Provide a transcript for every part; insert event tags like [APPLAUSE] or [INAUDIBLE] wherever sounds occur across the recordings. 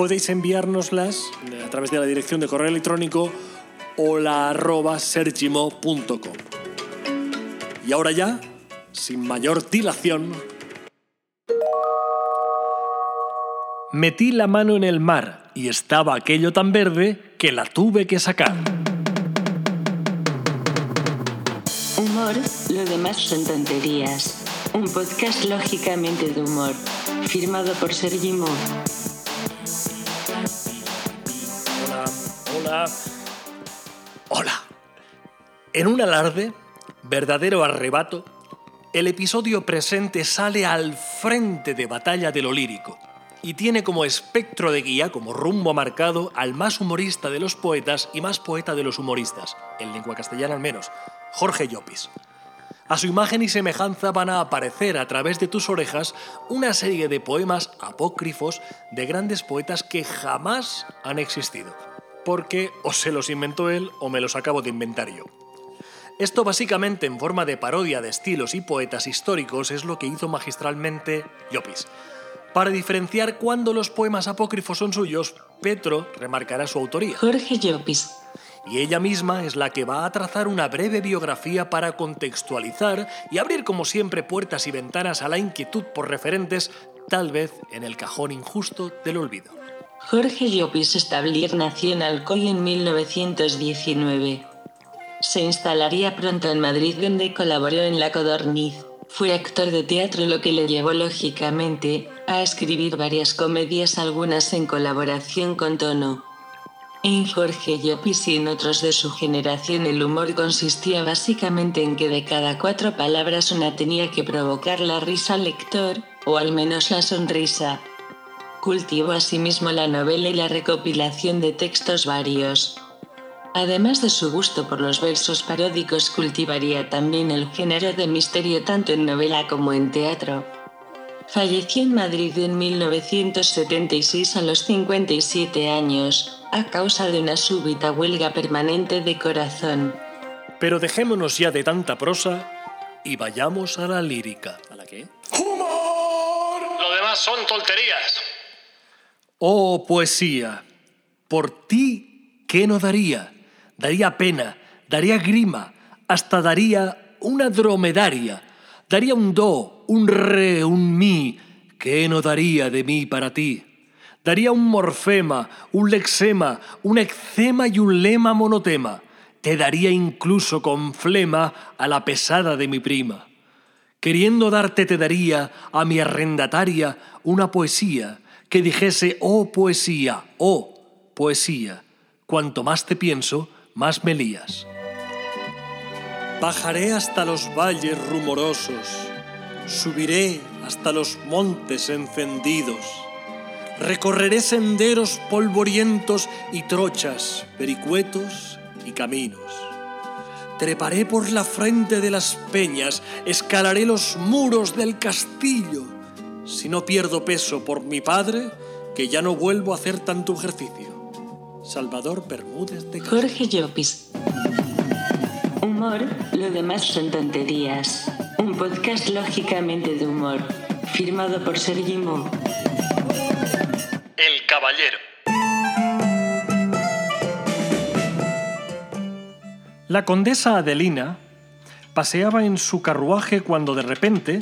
podéis enviárnoslas a través de la dirección de correo electrónico hola.sergimo.com. Y ahora ya, sin mayor dilación, metí la mano en el mar y estaba aquello tan verde que la tuve que sacar. Humor, lo demás son tonterías. Un podcast lógicamente de humor, firmado por Sergimo. Hola. En un alarde, verdadero arrebato, el episodio presente sale al frente de batalla de lo lírico y tiene como espectro de guía, como rumbo marcado, al más humorista de los poetas y más poeta de los humoristas, en lengua castellana al menos, Jorge Llopis. A su imagen y semejanza van a aparecer a través de tus orejas una serie de poemas apócrifos de grandes poetas que jamás han existido, porque o se los inventó él o me los acabo de inventar yo. Esto básicamente en forma de parodia de estilos y poetas históricos es lo que hizo magistralmente Llopis. Para diferenciar cuándo los poemas apócrifos son suyos, Petro remarcará su autoría Jorge Llopis. y ella misma es la que va a trazar una breve biografía para contextualizar y abrir como siempre puertas y ventanas a la inquietud por referentes, tal vez en el cajón injusto del olvido. Jorge Llopis Establir nació en Alcoy en 1919. Se instalaría pronto en Madrid donde colaboró en La Codorniz. Fue actor de teatro lo que le llevó lógicamente a escribir varias comedias algunas en colaboración con Tono. En Jorge Llopis y en otros de su generación el humor consistía básicamente en que de cada cuatro palabras una tenía que provocar la risa al lector, o al menos la sonrisa. Cultivó asimismo la novela y la recopilación de textos varios. Además de su gusto por los versos paródicos, cultivaría también el género de misterio tanto en novela como en teatro. Falleció en Madrid en 1976 a los 57 años, a causa de una súbita huelga permanente de corazón. Pero dejémonos ya de tanta prosa y vayamos a la lírica. ¿A la qué? ¡Humor! Lo demás son tonterías. Oh, poesía, por ti, ¿qué no daría? Daría pena, daría grima, hasta daría una dromedaria, daría un do, un re, un mi, ¿qué no daría de mí para ti? Daría un morfema, un lexema, un eczema y un lema monotema. Te daría incluso con flema a la pesada de mi prima. Queriendo darte te daría a mi arrendataria una poesía que dijese, oh poesía, oh poesía, cuanto más te pienso, más me lías. Bajaré hasta los valles rumorosos, subiré hasta los montes encendidos, recorreré senderos polvorientos y trochas, vericuetos y caminos. Treparé por la frente de las peñas, escalaré los muros del castillo, si no pierdo peso por mi padre, que ya no vuelvo a hacer tanto ejercicio. Salvador Bermúdez de Castro. Jorge Llopis. Humor, lo demás son tonterías. Un podcast lógicamente de humor, firmado por Sergimo. El Caballero. La condesa Adelina paseaba en su carruaje cuando de repente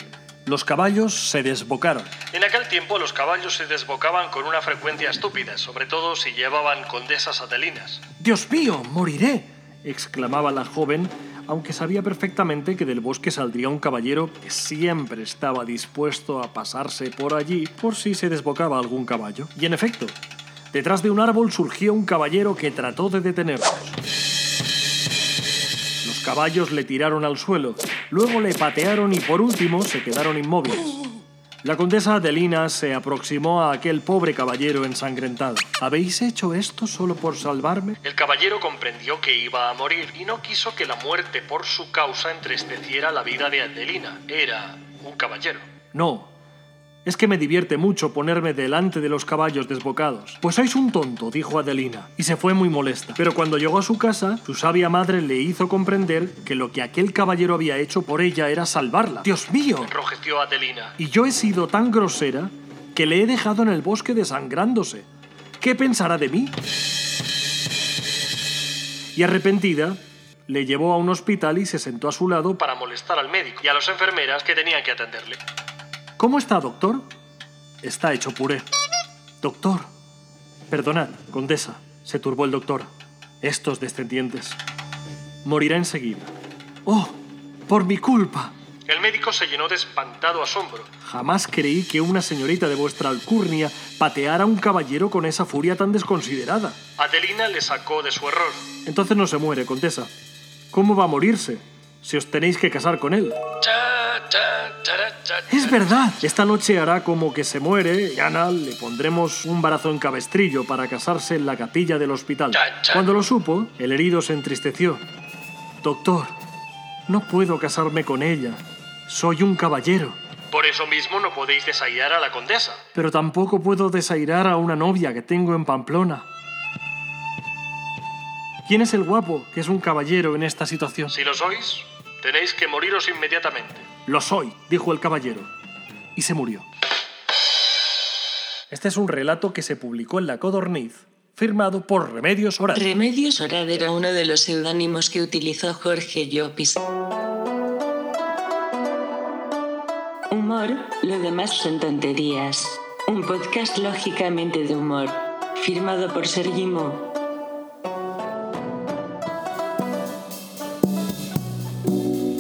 los caballos se desbocaron. En aquel tiempo los caballos se desbocaban con una frecuencia estúpida, sobre todo si llevaban condesas adelinas. ¡Dios mío, moriré! exclamaba la joven, aunque sabía perfectamente que del bosque saldría un caballero que siempre estaba dispuesto a pasarse por allí por si se desbocaba algún caballo. Y en efecto, detrás de un árbol surgió un caballero que trató de detenerlos. Los caballos le tiraron al suelo, luego le patearon y por último se quedaron inmóviles. La condesa Adelina se aproximó a aquel pobre caballero ensangrentado. ¿Habéis hecho esto solo por salvarme? El caballero comprendió que iba a morir y no quiso que la muerte por su causa entristeciera la vida de Adelina. Era un caballero. No, es que me divierte mucho ponerme delante de los caballos desbocados. Pues sois un tonto, dijo Adelina, y se fue muy molesta. Pero cuando llegó a su casa, su sabia madre le hizo comprender que lo que aquel caballero había hecho por ella era salvarla. ¡Dios mío! enrojeció Adelina. Y yo he sido tan grosera que le he dejado en el bosque desangrándose. ¿Qué pensará de mí? Y arrepentida, le llevó a un hospital y se sentó a su lado para molestar al médico y a las enfermeras que tenían que atenderle. ¿Cómo está, doctor? Está hecho puré. Doctor. Perdonad, condesa, se turbó el doctor. Estos descendientes. Morirá enseguida. ¡Oh! ¡Por mi culpa! El médico se llenó de espantado asombro. Jamás creí que una señorita de vuestra alcurnia pateara a un caballero con esa furia tan desconsiderada. Adelina le sacó de su error. Entonces no se muere, condesa. ¿Cómo va a morirse? Si os tenéis que casar con él. Es verdad. Esta noche hará como que se muere y Ana le pondremos un barazo en cabestrillo para casarse en la capilla del hospital. Cuando lo supo, el herido se entristeció. Doctor, no puedo casarme con ella. Soy un caballero. Por eso mismo no podéis desairar a la condesa. Pero tampoco puedo desairar a una novia que tengo en Pamplona. ¿Quién es el guapo que es un caballero en esta situación? Si lo sois, tenéis que moriros inmediatamente. Lo soy, dijo el caballero, y se murió. Este es un relato que se publicó en La Codorniz, firmado por Remedios Orad. Remedios Orad era uno de los seudónimos que utilizó Jorge Llopis. Humor, lo demás son tonterías. Un podcast lógicamente de humor, firmado por Sergi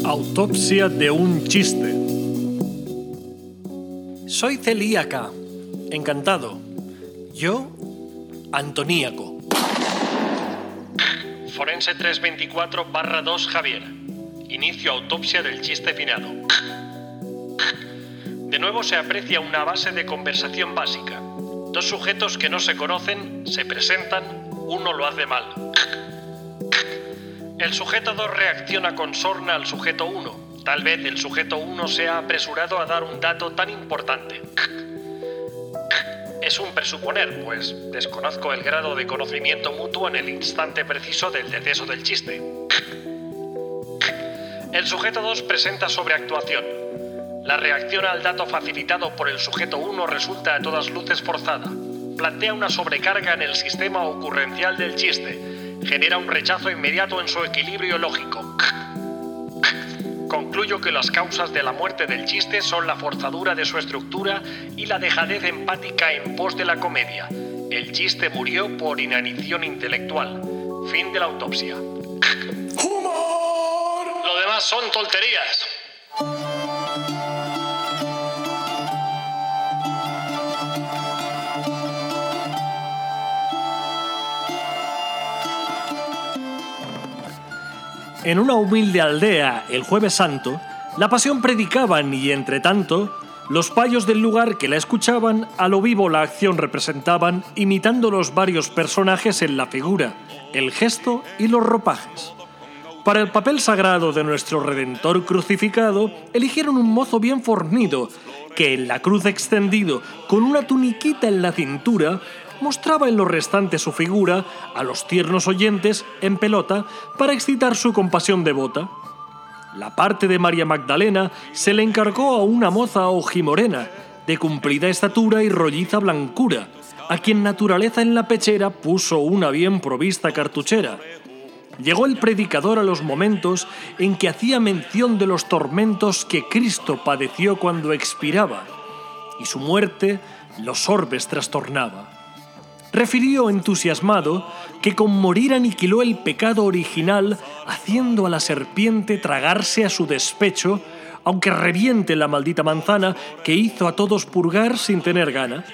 Autopsia de un chiste. Soy celíaca. Encantado. Yo, Antoníaco. Forense 324 barra 2 Javier. Inicio autopsia del chiste finado. De nuevo se aprecia una base de conversación básica. Dos sujetos que no se conocen se presentan, uno lo hace mal. El sujeto 2 reacciona con sorna al sujeto 1. Tal vez el sujeto 1 se ha apresurado a dar un dato tan importante. Es un presuponer, pues desconozco el grado de conocimiento mutuo en el instante preciso del deceso del chiste. El sujeto 2 presenta sobreactuación. La reacción al dato facilitado por el sujeto 1 resulta a todas luces forzada. Plantea una sobrecarga en el sistema ocurrencial del chiste genera un rechazo inmediato en su equilibrio lógico. Concluyo que las causas de la muerte del chiste son la forzadura de su estructura y la dejadez empática en pos de la comedia. El chiste murió por inanición intelectual. Fin de la autopsia. ¡Humor! Lo demás son tonterías. En una humilde aldea, el jueves santo, la pasión predicaban y, entre tanto, los payos del lugar que la escuchaban a lo vivo la acción representaban, imitando los varios personajes en la figura, el gesto y los ropajes. Para el papel sagrado de nuestro Redentor crucificado, eligieron un mozo bien fornido, que en la cruz extendido, con una tuniquita en la cintura, mostraba en lo restante su figura a los tiernos oyentes en pelota para excitar su compasión devota. La parte de María Magdalena se le encargó a una moza ojimorena, de cumplida estatura y rolliza blancura, a quien naturaleza en la pechera puso una bien provista cartuchera. Llegó el predicador a los momentos en que hacía mención de los tormentos que Cristo padeció cuando expiraba, y su muerte los orbes trastornaba refirió entusiasmado que con morir aniquiló el pecado original, haciendo a la serpiente tragarse a su despecho, aunque reviente la maldita manzana que hizo a todos purgar sin tener gana.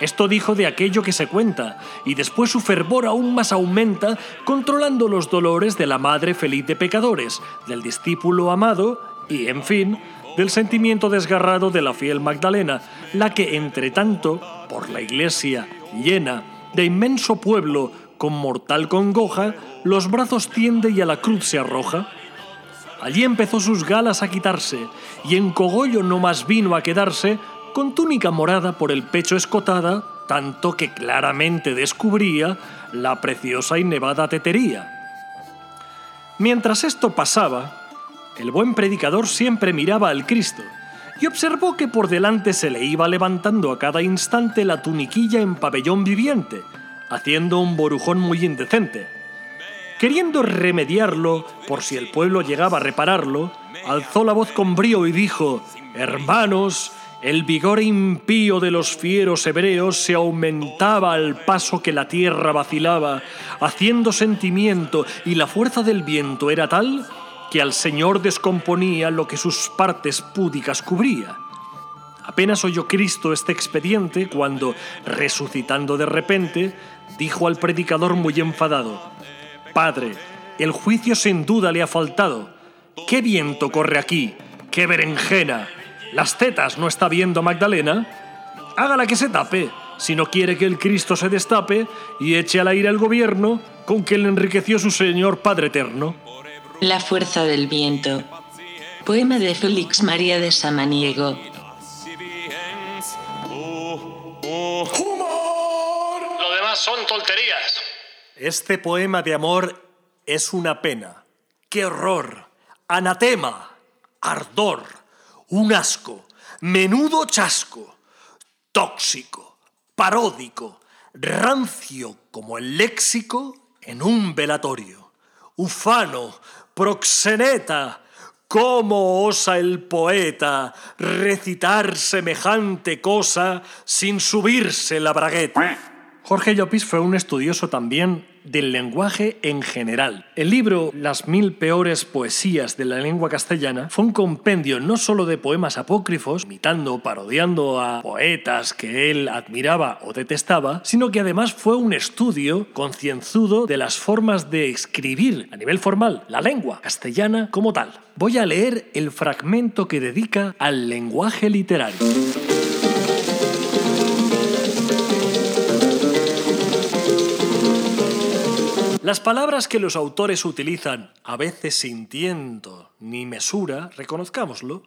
Esto dijo de aquello que se cuenta, y después su fervor aún más aumenta, controlando los dolores de la madre feliz de pecadores, del discípulo amado, y, en fin, del sentimiento desgarrado de la fiel Magdalena, la que, entre tanto, por la iglesia llena de inmenso pueblo con mortal congoja, los brazos tiende y a la cruz se arroja. Allí empezó sus galas a quitarse, y en cogollo no más vino a quedarse, con túnica morada por el pecho escotada, tanto que claramente descubría la preciosa y nevada tetería. Mientras esto pasaba, el buen predicador siempre miraba al Cristo y observó que por delante se le iba levantando a cada instante la tuniquilla en pabellón viviente, haciendo un borujón muy indecente. Queriendo remediarlo, por si el pueblo llegaba a repararlo, alzó la voz con brío y dijo, Hermanos, el vigor impío de los fieros hebreos se aumentaba al paso que la tierra vacilaba, haciendo sentimiento, y la fuerza del viento era tal que al Señor descomponía lo que sus partes púdicas cubría. Apenas oyó Cristo este expediente cuando, resucitando de repente, dijo al predicador muy enfadado, Padre, el juicio sin duda le ha faltado. ¿Qué viento corre aquí? ¿Qué berenjena? ¿Las tetas no está viendo Magdalena? Hágala que se tape, si no quiere que el Cristo se destape y eche al aire al gobierno con que le enriqueció su Señor Padre Eterno. La fuerza del viento. Poema de Félix María de Samaniego. Lo demás son tonterías. Este poema de amor es una pena. ¡Qué horror! Anatema, ardor, un asco, menudo chasco, tóxico, paródico, rancio como el léxico en un velatorio, ufano, proxeneta, ¿Cómo osa el poeta recitar semejante cosa sin subirse la bragueta? Jorge Llopis fue un estudioso también del lenguaje en general. El libro Las mil peores poesías de la lengua castellana fue un compendio no solo de poemas apócrifos, imitando, parodiando a poetas que él admiraba o detestaba, sino que además fue un estudio concienzudo de las formas de escribir a nivel formal la lengua castellana como tal. Voy a leer el fragmento que dedica al lenguaje literario. Las palabras que los autores utilizan, a veces sin tiento ni mesura, reconozcámoslo,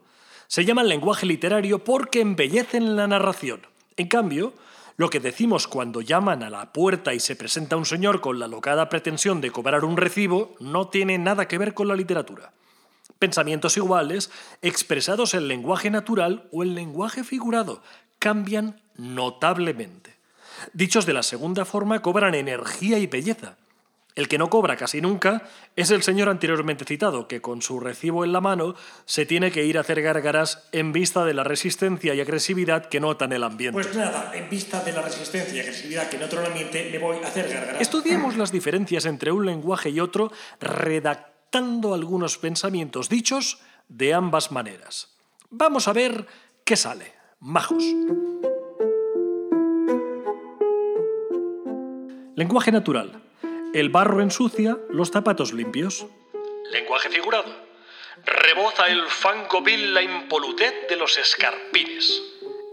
se llaman lenguaje literario porque embellecen la narración. En cambio, lo que decimos cuando llaman a la puerta y se presenta un señor con la locada pretensión de cobrar un recibo no tiene nada que ver con la literatura. Pensamientos iguales, expresados en lenguaje natural o en lenguaje figurado, cambian notablemente. Dichos de la segunda forma cobran energía y belleza. El que no cobra casi nunca es el señor anteriormente citado, que con su recibo en la mano se tiene que ir a hacer gárgaras en vista de la resistencia y agresividad que nota en el ambiente. Pues nada, en vista de la resistencia y agresividad que nota en el ambiente, me voy a hacer gárgaras. Estudiemos [CLEARS THROAT] las diferencias entre un lenguaje y otro redactando algunos pensamientos dichos de ambas maneras. Vamos a ver qué sale. Majos. Lenguaje natural. El barro ensucia los zapatos limpios. Lenguaje figurado. Reboza el fango vil la impolutez de los escarpines.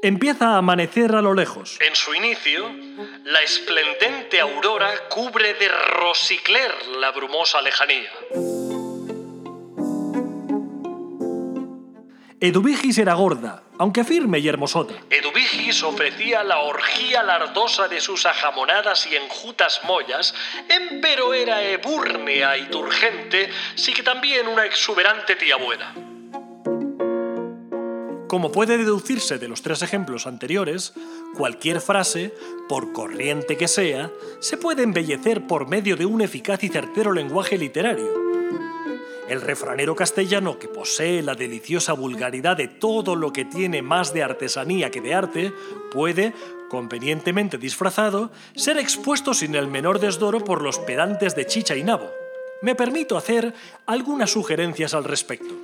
Empieza a amanecer a lo lejos. En su inicio, la esplendente aurora cubre de rosicler la brumosa lejanía. Eduvigis era gorda, aunque firme y hermosota. Eduvigis ofrecía la orgía lardosa de sus ajamonadas y enjutas mollas, empero era ebúrnea y turgente, sí que también una exuberante tía buena. Como puede deducirse de los tres ejemplos anteriores, cualquier frase, por corriente que sea, se puede embellecer por medio de un eficaz y certero lenguaje literario el refranero castellano, que posee la deliciosa vulgaridad de todo lo que tiene más de artesanía que de arte, puede, convenientemente disfrazado, ser expuesto sin el menor desdoro por los pedantes de chicha y nabo. Me permito hacer algunas sugerencias al respecto.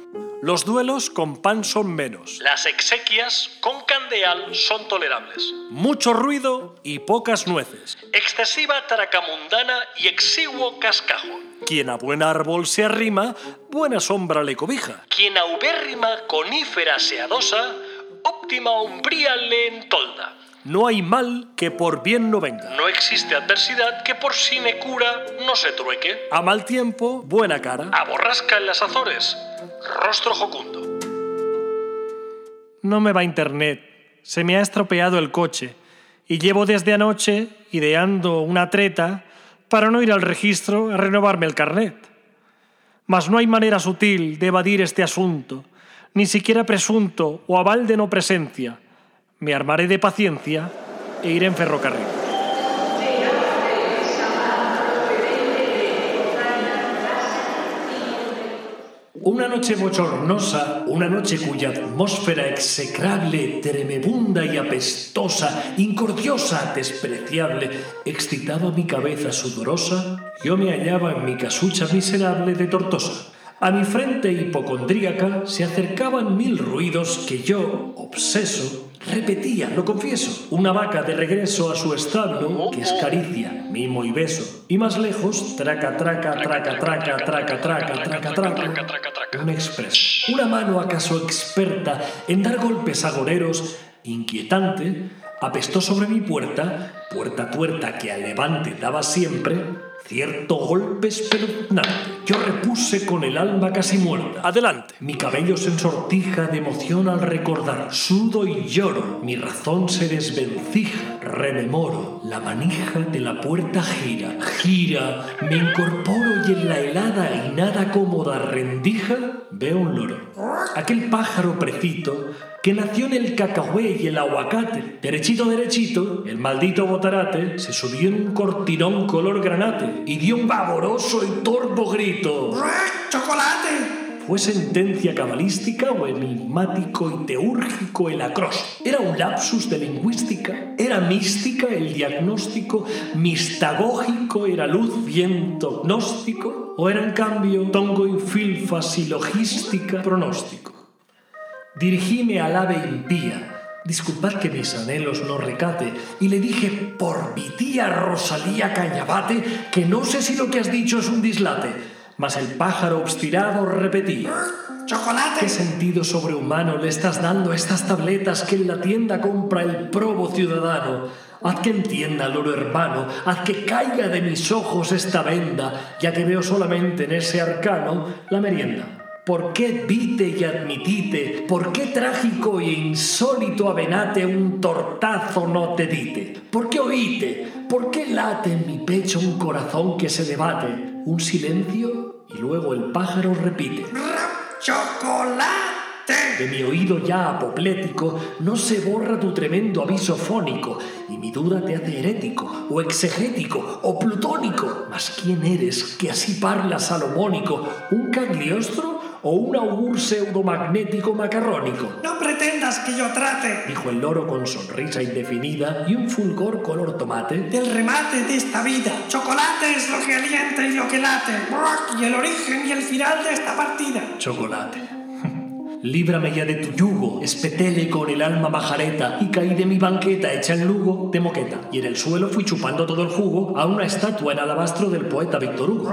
Los duelos con pan son menos. Las exequias con candeal son tolerables. Mucho ruido y pocas nueces. Excesiva tracamundana y exiguo cascajo. Quien a buen árbol se arrima, buena sombra le cobija. Quien a ubérrima conífera se adosa, óptima umbría le entolda. No hay mal que por bien no venga. No existe adversidad que por sinecura no se trueque. A mal tiempo, buena cara. A borrasca en las Azores, rostro jocundo. No me va internet. Se me ha estropeado el coche. Y llevo desde anoche ideando una treta para no ir al registro a renovarme el carnet. Mas no hay manera sutil de evadir este asunto, ni siquiera presunto o aval de no presencia me armaré de paciencia e iré en ferrocarril. Una noche bochornosa, una noche cuya atmósfera execrable, tremebunda y apestosa, incordiosa, despreciable, excitaba mi cabeza sudorosa, yo me hallaba en mi casucha miserable de Tortosa. A mi frente hipocondríaca se acercaban mil ruidos que yo, obseso, repetía, lo confieso. Una vaca de regreso a su establo, que es caricia, mimo y beso. Y más lejos, traca, traca, traca, traca, traca, traca, traca, traca, un express. Una mano acaso experta en dar golpes agoreros, inquietante, apestó sobre mi puerta, puerta tuerta que al levante daba siempre, cierto golpe espeluznante. Yo repuse con el alma casi muerta. Adelante. Mi cabello se ensortija de emoción al recordar. Sudo y lloro. Mi razón se desvencija. Rememoro. La manija de la puerta gira. Gira. Me incorporo y en la helada y nada cómoda rendija veo un loro. Aquel pájaro precito que nació en el cacahué y el aguacate. Derechito, derechito, el maldito botarate se subió en un cortinón color granate y dio un pavoroso y torvo grito. ¡Chocolate! ¿Fue sentencia cabalística o enigmático y teúrgico el acros? ¿Era un lapsus de lingüística? ¿Era mística el diagnóstico? ¿Mistagógico era luz, viento, gnóstico? ¿O era en cambio tongo y filfa silogística pronóstico? Dirigíme al ave impía. Disculpad que mis anhelos no recate. Y le dije, por mi tía Rosalía Cañabate, que no sé si lo que has dicho es un dislate. Mas el pájaro obstinado repetía. ¡Chocolate! ¿Qué sentido sobrehumano le estás dando a estas tabletas que en la tienda compra el probo ciudadano? Haz que entienda, loro hermano, haz que caiga de mis ojos esta venda, ya que veo solamente en ese arcano la merienda. ¿Por qué vite y admitite? ¿Por qué trágico e insólito avenate un tortazo no te dite? ¿Por qué oíte? ¿Por qué late en mi pecho un corazón que se debate? Un silencio y luego el pájaro repite. ¡Chocolate! De mi oído ya apoplético no se borra tu tremendo aviso fónico y mi duda te hace herético o exegético o plutónico. Mas ¿quién eres que así parla salomónico? ¿Un cagliostro o un augur pseudomagnético macarrónico? No pretendas que yo trate Dijo el loro con sonrisa indefinida y un fulgor color tomate. del remate de esta vida. Chocolate es lo que alienta y lo que late. Y el origen y el final de esta partida. Chocolate. Líbrame ya de tu yugo, espetele con el alma majareta y caí de mi banqueta hecha en Lugo de moqueta. Y en el suelo fui chupando todo el jugo a una estatua en alabastro del poeta Víctor Hugo.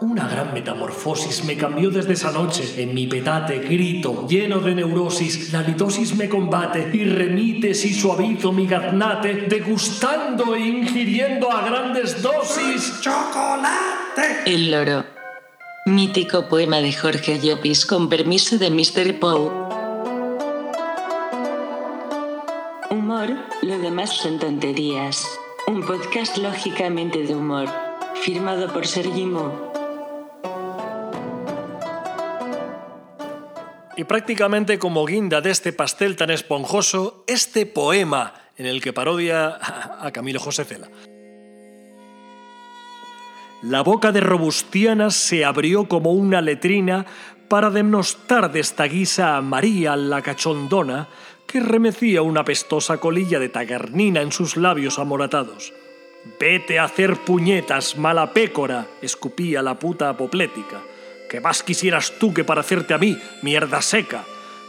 Una gran metamorfosis me cambió desde esa noche. En mi petate grito, lleno de neurosis, la litosis me combate y remite si suavizo mi gaznate, degustando e ingiriendo a grandes dosis. ¡Chocolate! El loro. Mítico poema de Jorge Llopis con permiso de Mr. Poe. Humor, lo demás son tonterías. Un podcast lógicamente de humor. Firmado por Sergi Mo. Y prácticamente como guinda de este pastel tan esponjoso, este poema en el que parodia a Camilo José Cela. La boca de Robustiana se abrió como una letrina para denostar de esta guisa a María la cachondona, que remecía una pestosa colilla de tagarnina en sus labios amoratados. Vete a hacer puñetas, mala pécora, escupía la puta apoplética. Que más quisieras tú que parecerte a mí, mierda seca,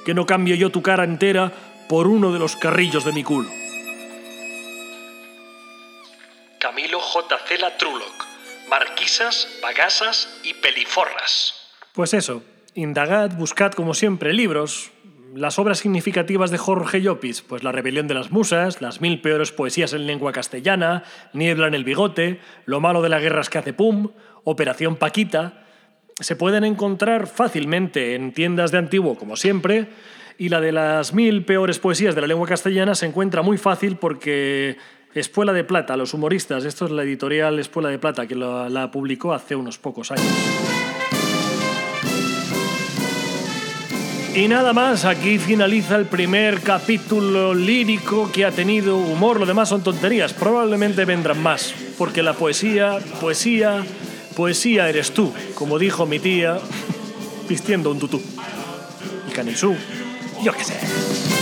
que no cambio yo tu cara entera por uno de los carrillos de mi culo. Camilo J. Cela Truloc. Marquisas, bagasas y peliforras. Pues eso, indagad, buscad como siempre libros, las obras significativas de Jorge Llopis, pues La rebelión de las musas, Las mil peores poesías en lengua castellana, Niebla en el bigote, Lo malo de la guerra es que hace pum, Operación Paquita, se pueden encontrar fácilmente en tiendas de antiguo, como siempre, y la de las mil peores poesías de la lengua castellana se encuentra muy fácil porque Espuela de Plata, los humoristas, esto es la editorial Espuela de Plata que la, la publicó hace unos pocos años. Y nada más, aquí finaliza el primer capítulo lírico que ha tenido humor, lo demás son tonterías, probablemente vendrán más, porque la poesía, poesía, poesía eres tú, como dijo mi tía, [LAUGHS] vistiendo un tutú. Y Canisú, yo qué sé.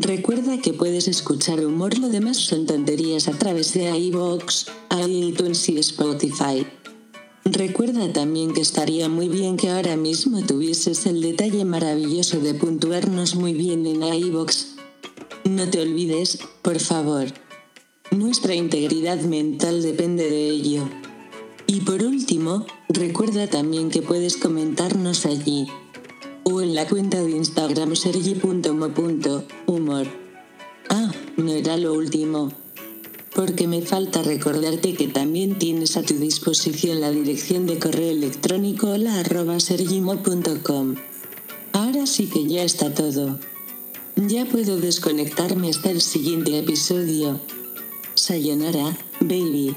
Recuerda que puedes escuchar humor, lo demás son tonterías a través de iVoox, iTunes y Spotify. Recuerda también que estaría muy bien que ahora mismo tuvieses el detalle maravilloso de puntuarnos muy bien en iVoox. No te olvides, por favor. Nuestra integridad mental depende de ello. Y por último, recuerda también que puedes comentarnos allí o en la cuenta de Instagram sergi.mo.humor. Ah, no era lo último. Porque me falta recordarte que también tienes a tu disposición la dirección de correo electrónico hola arroba sergimo.com. Ahora sí que ya está todo. Ya puedo desconectarme hasta el siguiente episodio. Sayonara, baby.